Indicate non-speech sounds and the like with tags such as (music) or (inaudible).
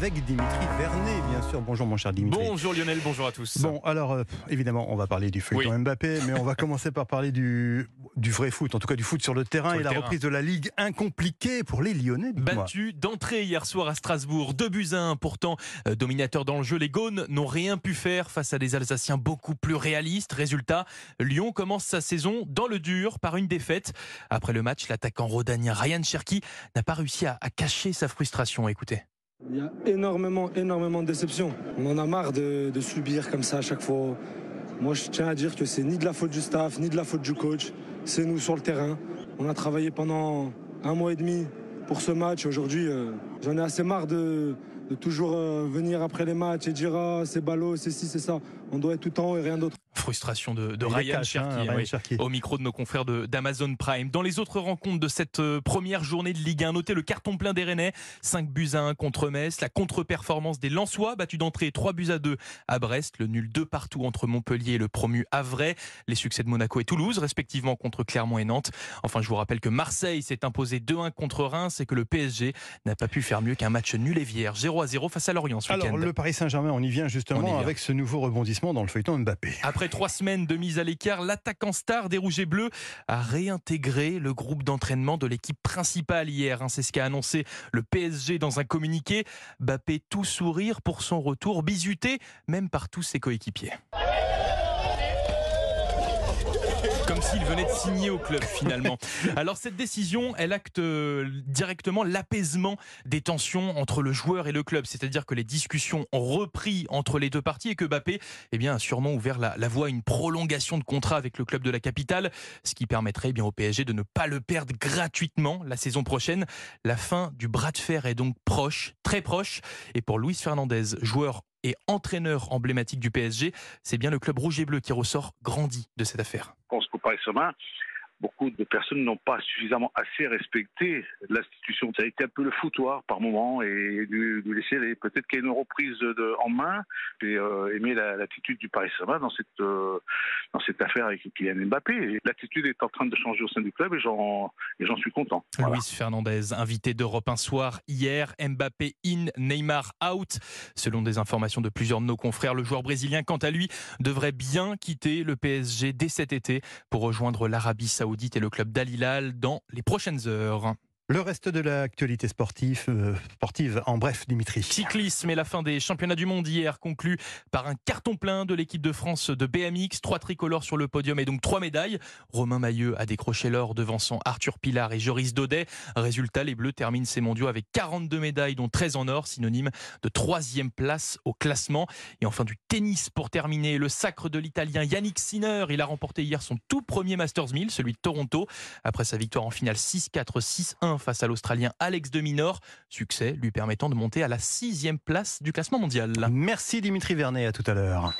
avec Dimitri Vernet, bien sûr. Bonjour mon cher Dimitri. Bonjour Lionel, bonjour à tous. Bon, alors euh, évidemment, on va parler du feuilleton Mbappé, mais on va (laughs) commencer par parler du, du vrai foot, en tout cas du foot sur le terrain et la reprise de la Ligue incompliquée pour les Lyonnais. Battu d'entrée hier soir à Strasbourg, 2 buts à 1, pourtant euh, dominateur dans le jeu, les Gaunes n'ont rien pu faire face à des Alsaciens beaucoup plus réalistes. Résultat, Lyon commence sa saison dans le dur par une défaite. Après le match, l'attaquant rhodanien Ryan Cherki n'a pas réussi à, à cacher sa frustration. Écoutez. Il y a énormément, énormément de déceptions. On en a marre de, subir comme ça à chaque fois. Moi, je tiens à dire que c'est ni de la faute du staff, ni de la faute du coach. C'est nous sur le terrain. On a travaillé pendant un mois et demi pour ce match. Aujourd'hui, euh, j'en ai assez marre de, toujours euh, venir après les matchs et dire ah, c'est ballot, c'est ci, c'est ça. On doit être tout en haut et rien d'autre. Frustration de, Ryan, hein, Cherky, au micro de nos confrères d'Amazon Prime. Dans les autres rencontres de cette euh, première journée de Ligue 1, notez le carton plein des Rennais, 5 buts à 1 contre Metz, la contre-performance des Lensois, battu d'entrée 3 buts à 2 à Brest, le nul 2 partout entre Montpellier et le promu Havre, les succès de Monaco et Toulouse, respectivement contre Clermont et Nantes. Enfin, je vous rappelle que Marseille s'est imposé 2-1 contre Reims et que le PSG n'a pas pu faire mieux qu'un match nul et vierge, 0 à 0 face à Lorient ce Alors, le Paris Saint-Germain, on y vient justement avec ce nouveau rebondissement dans le feuilleton Mbappé. Après trois semaines de mise à l'écart, l'attaquant star des Rouges et Bleus a réintégré le groupe d'entraînement de l'équipe principale hier. Hein. C'est ce qu'a annoncé le PSG dans un communiqué. Mbappé tout sourire pour son retour, bisuté même par tous ses coéquipiers comme s'il venait de signer au club finalement. Alors cette décision, elle acte euh, directement l'apaisement des tensions entre le joueur et le club, c'est-à-dire que les discussions ont repris entre les deux parties et que Mbappé eh bien, a sûrement ouvert la, voie à une prolongation de contrat avec le club de la capitale, ce qui permettrait eh bien, au PSG de ne pas le perdre gratuitement la saison prochaine. La fin du bras de fer est donc proche, très proche, et pour Luis Fernandez, joueur et entraîneur emblématique du PSG, c'est bien le club rouge et bleu qui ressort grandi de cette affaire. Beaucoup de personnes n'ont pas suffisamment assez respecté l'institution. Ça a été un peu le foutoir par moment et de, laisser peut-être qu'il y ait une reprise de, en main et euh, aimer l'attitude du Paris Saint-Germain dans cette euh, dans cette affaire avec Kylian Mbappé. L'attitude est en train de changer au sein du club et j'en et j'en suis content. Luis Fernandez, invité d'Europe un soir hier, Mbappé in, Neymar out. Selon des informations de plusieurs de nos confrères, le joueur brésilien, quant à lui, devrait bien quitter le PSG dès cet été pour rejoindre l'Arabie Saoudite Saoudite et le club d'Al dans les prochaines heures. Le reste de l'actualité sportive, euh, sportive, en bref, Dimitri. Cyclisme et la fin des championnats du monde hier conclu par un carton plein de l'équipe de France de BMX. Trois tricolores sur le podium et donc trois médailles. Romain Mailleux a décroché l'or devant son Arthur Pilar et Joris Daudet. Résultat, les Bleus terminent ces mondiaux avec 42 médailles, dont 13 en or, synonyme de troisième place au classement. Et enfin du tennis pour terminer. Le sacre de l'Italien Yannick Sinner. Il a remporté hier son tout premier Masters 1000, celui de Toronto, après sa victoire en finale 6-4, 6-1 face à l'Australien Alex de Minor. Succès lui permettant de monter à la sixième place du classement mondial. Merci Dimitri Vernet, à tout à l'heure.